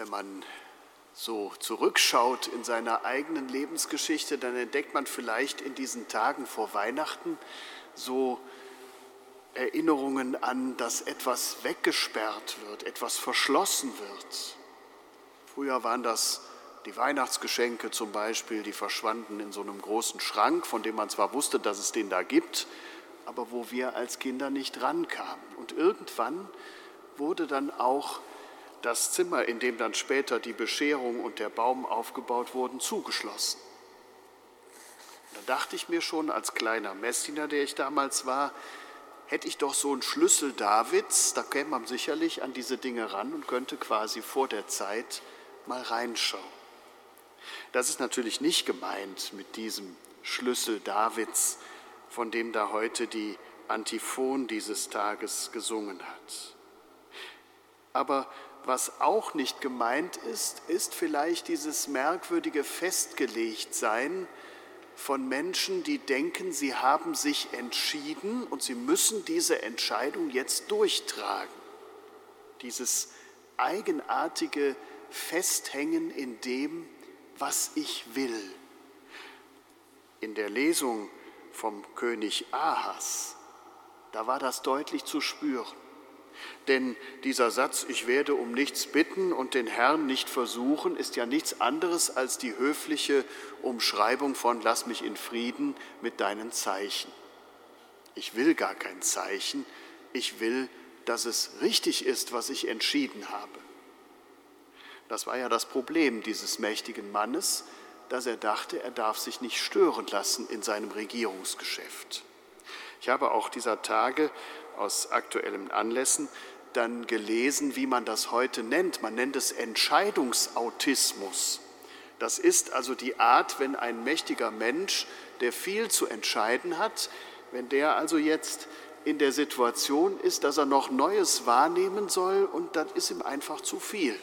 Wenn man so zurückschaut in seiner eigenen Lebensgeschichte, dann entdeckt man vielleicht in diesen Tagen vor Weihnachten so Erinnerungen an, dass etwas weggesperrt wird, etwas verschlossen wird. Früher waren das die Weihnachtsgeschenke zum Beispiel, die verschwanden in so einem großen Schrank, von dem man zwar wusste, dass es den da gibt, aber wo wir als Kinder nicht rankamen. Und irgendwann wurde dann auch das Zimmer, in dem dann später die Bescherung und der Baum aufgebaut wurden, zugeschlossen. Da dachte ich mir schon als kleiner Messdiener, der ich damals war, hätte ich doch so einen Schlüssel Davids, da käme man sicherlich an diese Dinge ran und könnte quasi vor der Zeit mal reinschauen. Das ist natürlich nicht gemeint mit diesem Schlüssel Davids, von dem da heute die Antiphon dieses Tages gesungen hat. Aber was auch nicht gemeint ist, ist vielleicht dieses merkwürdige Festgelegtsein von Menschen, die denken, sie haben sich entschieden und sie müssen diese Entscheidung jetzt durchtragen. Dieses eigenartige Festhängen in dem, was ich will. In der Lesung vom König Ahas, da war das deutlich zu spüren. Denn dieser Satz, ich werde um nichts bitten und den Herrn nicht versuchen, ist ja nichts anderes als die höfliche Umschreibung von lass mich in Frieden mit deinen Zeichen. Ich will gar kein Zeichen, ich will, dass es richtig ist, was ich entschieden habe. Das war ja das Problem dieses mächtigen Mannes, dass er dachte, er darf sich nicht stören lassen in seinem Regierungsgeschäft. Ich habe auch dieser Tage aus aktuellen Anlässen dann gelesen, wie man das heute nennt. Man nennt es Entscheidungsautismus. Das ist also die Art, wenn ein mächtiger Mensch, der viel zu entscheiden hat, wenn der also jetzt in der Situation ist, dass er noch Neues wahrnehmen soll und das ist ihm einfach zu viel.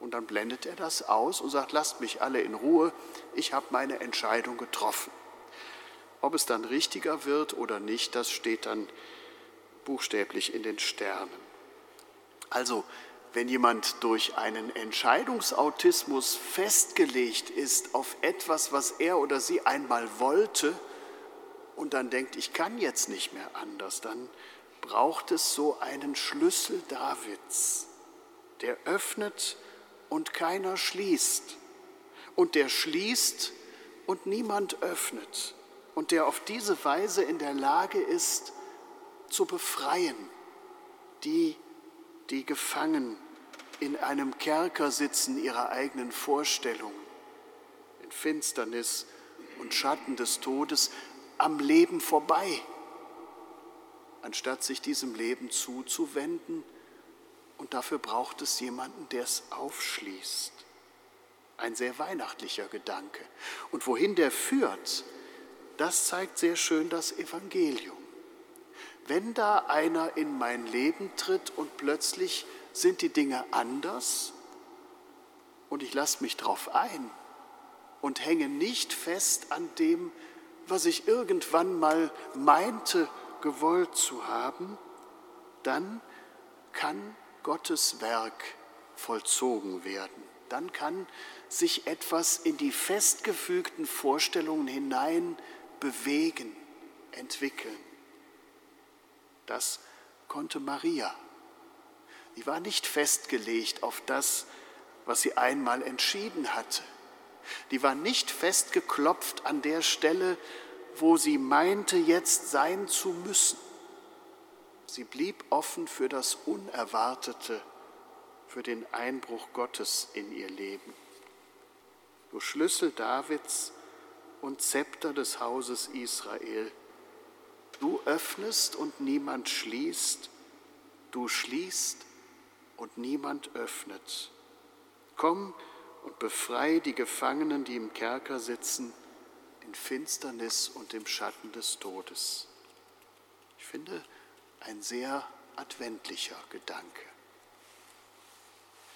Und dann blendet er das aus und sagt, lasst mich alle in Ruhe, ich habe meine Entscheidung getroffen. Ob es dann richtiger wird oder nicht, das steht dann buchstäblich in den Sternen. Also, wenn jemand durch einen Entscheidungsautismus festgelegt ist auf etwas, was er oder sie einmal wollte und dann denkt, ich kann jetzt nicht mehr anders, dann braucht es so einen Schlüssel Davids, der öffnet und keiner schließt und der schließt und niemand öffnet und der auf diese Weise in der Lage ist, zu befreien, die, die gefangen in einem Kerker sitzen ihrer eigenen Vorstellung, in Finsternis und Schatten des Todes, am Leben vorbei, anstatt sich diesem Leben zuzuwenden. Und dafür braucht es jemanden, der es aufschließt. Ein sehr weihnachtlicher Gedanke. Und wohin der führt, das zeigt sehr schön das Evangelium. Wenn da einer in mein Leben tritt und plötzlich sind die Dinge anders und ich lasse mich drauf ein und hänge nicht fest an dem, was ich irgendwann mal meinte, gewollt zu haben, dann kann Gottes Werk vollzogen werden. Dann kann sich etwas in die festgefügten Vorstellungen hinein bewegen, entwickeln. Das konnte Maria. Sie war nicht festgelegt auf das, was sie einmal entschieden hatte. Die war nicht festgeklopft an der Stelle, wo sie meinte, jetzt sein zu müssen. Sie blieb offen für das Unerwartete, für den Einbruch Gottes in ihr Leben. Du Schlüssel Davids und Zepter des Hauses Israel. Du öffnest und niemand schließt, du schließt und niemand öffnet. Komm und befreie die Gefangenen, die im Kerker sitzen, in Finsternis und im Schatten des Todes. Ich finde, ein sehr adventlicher Gedanke.